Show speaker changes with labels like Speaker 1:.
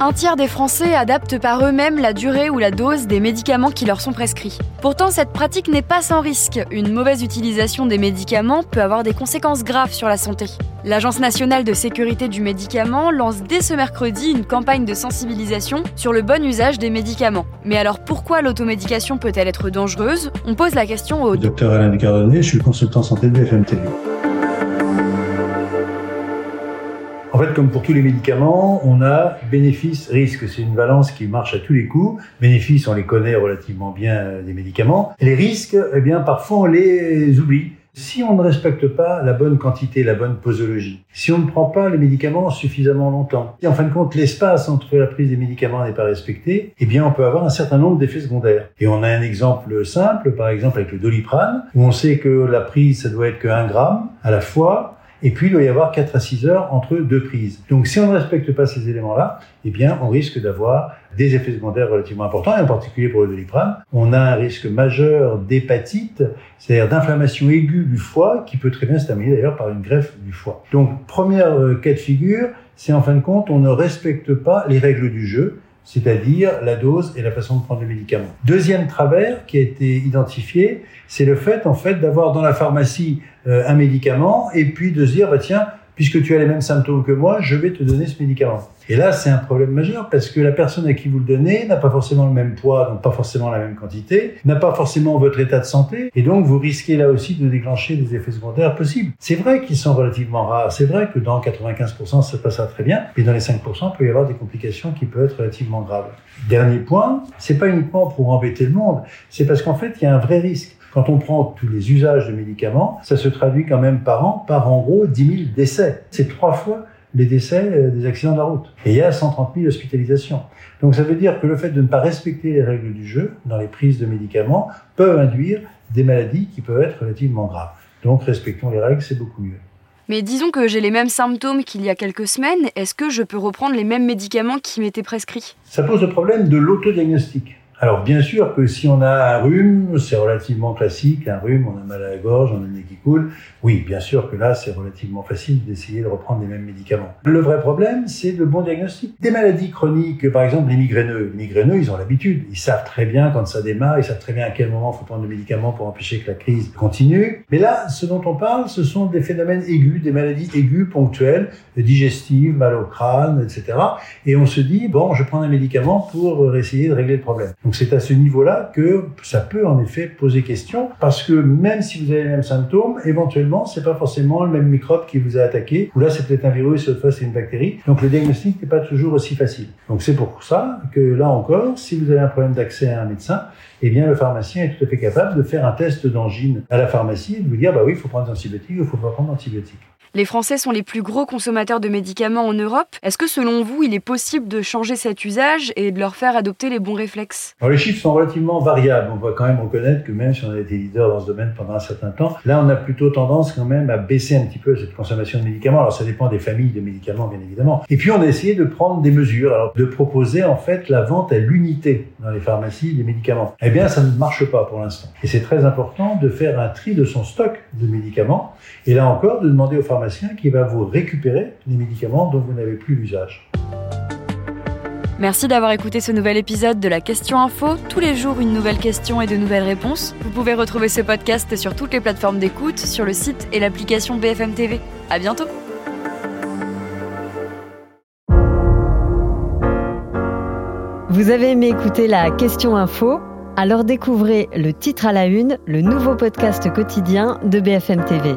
Speaker 1: un tiers des Français adaptent par eux-mêmes la durée ou la dose des médicaments qui leur sont prescrits. Pourtant, cette pratique n'est pas sans risque. Une mauvaise utilisation des médicaments peut avoir des conséquences graves sur la santé. L'Agence nationale de sécurité du médicament lance dès ce mercredi une campagne de sensibilisation sur le bon usage des médicaments. Mais alors pourquoi l'automédication peut-elle être dangereuse? On pose la question au
Speaker 2: docteur Alain Descardonnet, je suis consultant santé de BFM TV. En fait, comme pour tous les médicaments, on a bénéfice-risque. C'est une balance qui marche à tous les coups. Bénéfices, on les connaît relativement bien euh, des médicaments. les risques, eh bien, parfois on les oublie. Si on ne respecte pas la bonne quantité, la bonne posologie, si on ne prend pas les médicaments suffisamment longtemps, si en fin de compte l'espace entre la prise des médicaments n'est pas respecté, eh bien on peut avoir un certain nombre d'effets secondaires. Et on a un exemple simple, par exemple avec le doliprane, où on sait que la prise, ça doit être que 1 gramme à la fois, et puis, il doit y avoir 4 à 6 heures entre deux prises. Donc, si on ne respecte pas ces éléments-là, eh bien, on risque d'avoir des effets secondaires relativement importants, et en particulier pour le doliprane, on a un risque majeur d'hépatite, c'est-à-dire d'inflammation aiguë du foie, qui peut très bien se terminer d'ailleurs par une greffe du foie. Donc, première euh, cas de figure, c'est en fin de compte, on ne respecte pas les règles du jeu, c'est-à-dire la dose et la façon de prendre le médicament. Deuxième travers qui a été identifié, c'est le fait en fait d'avoir dans la pharmacie euh, un médicament et puis de se dire bah tiens puisque tu as les mêmes symptômes que moi, je vais te donner ce médicament. Et là, c'est un problème majeur parce que la personne à qui vous le donnez n'a pas forcément le même poids, donc pas forcément la même quantité, n'a pas forcément votre état de santé, et donc vous risquez là aussi de déclencher des effets secondaires possibles. C'est vrai qu'ils sont relativement rares, c'est vrai que dans 95% ça passera très bien, mais dans les 5% il peut y avoir des complications qui peuvent être relativement graves. Dernier point, c'est pas uniquement pour embêter le monde, c'est parce qu'en fait il y a un vrai risque. Quand on prend tous les usages de médicaments, ça se traduit quand même par an par en gros 10 000 décès. C'est trois fois les décès euh, des accidents de la route. Et il y a 130 000 hospitalisations. Donc ça veut dire que le fait de ne pas respecter les règles du jeu dans les prises de médicaments peut induire des maladies qui peuvent être relativement graves. Donc respectons les règles, c'est beaucoup mieux.
Speaker 1: Mais disons que j'ai les mêmes symptômes qu'il y a quelques semaines, est-ce que je peux reprendre les mêmes médicaments qui m'étaient prescrits?
Speaker 2: Ça pose le problème de l'autodiagnostic. Alors bien sûr que si on a un rhume, c'est relativement classique, un rhume, on a mal à la gorge, on a le nez qui coule. Oui, bien sûr que là, c'est relativement facile d'essayer de reprendre les mêmes médicaments. Le vrai problème, c'est le bon diagnostic. Des maladies chroniques, par exemple les migraineux. Les migraineux, ils ont l'habitude, ils savent très bien quand ça démarre, ils savent très bien à quel moment il faut prendre le médicament pour empêcher que la crise continue. Mais là, ce dont on parle, ce sont des phénomènes aigus, des maladies aiguës ponctuelles, digestives, mal au crâne, etc. Et on se dit, bon, je prends un médicament pour essayer de régler le problème. Donc c'est à ce niveau-là que ça peut en effet poser question, parce que même si vous avez les mêmes symptômes, éventuellement, c'est pas forcément le même microbe qui vous a attaqué, ou là c'est peut-être un virus, cette fois c'est une bactérie. Donc le diagnostic n'est pas toujours aussi facile. Donc c'est pour ça que là encore, si vous avez un problème d'accès à un médecin, eh bien le pharmacien est tout à fait capable de faire un test d'angine à la pharmacie et de vous dire, bah oui, il faut prendre des antibiotiques, il faut pas prendre d'antibiotiques.
Speaker 1: Les Français sont les plus gros consommateurs de médicaments en Europe. Est-ce que selon vous, il est possible de changer cet usage et de leur faire adopter les bons réflexes?
Speaker 2: Les chiffres sont relativement variables. On va quand même reconnaître que même si on a été leader dans ce domaine pendant un certain temps, là on a plutôt tendance quand même à baisser un petit peu cette consommation de médicaments. Alors ça dépend des familles de médicaments bien évidemment. Et puis on a essayé de prendre des mesures, de proposer en fait la vente à l'unité dans les pharmacies des médicaments. Eh bien ça ne marche pas pour l'instant. Et c'est très important de faire un tri de son stock de médicaments et là encore de demander aux pharmaciens qui va vous récupérer les médicaments dont vous n'avez plus l'usage.
Speaker 1: Merci d'avoir écouté ce nouvel épisode de la Question Info. Tous les jours, une nouvelle question et de nouvelles réponses. Vous pouvez retrouver ce podcast sur toutes les plateformes d'écoute, sur le site et l'application BFM TV. À bientôt!
Speaker 3: Vous avez aimé écouter la Question Info? Alors découvrez le titre à la une, le nouveau podcast quotidien de BFM TV.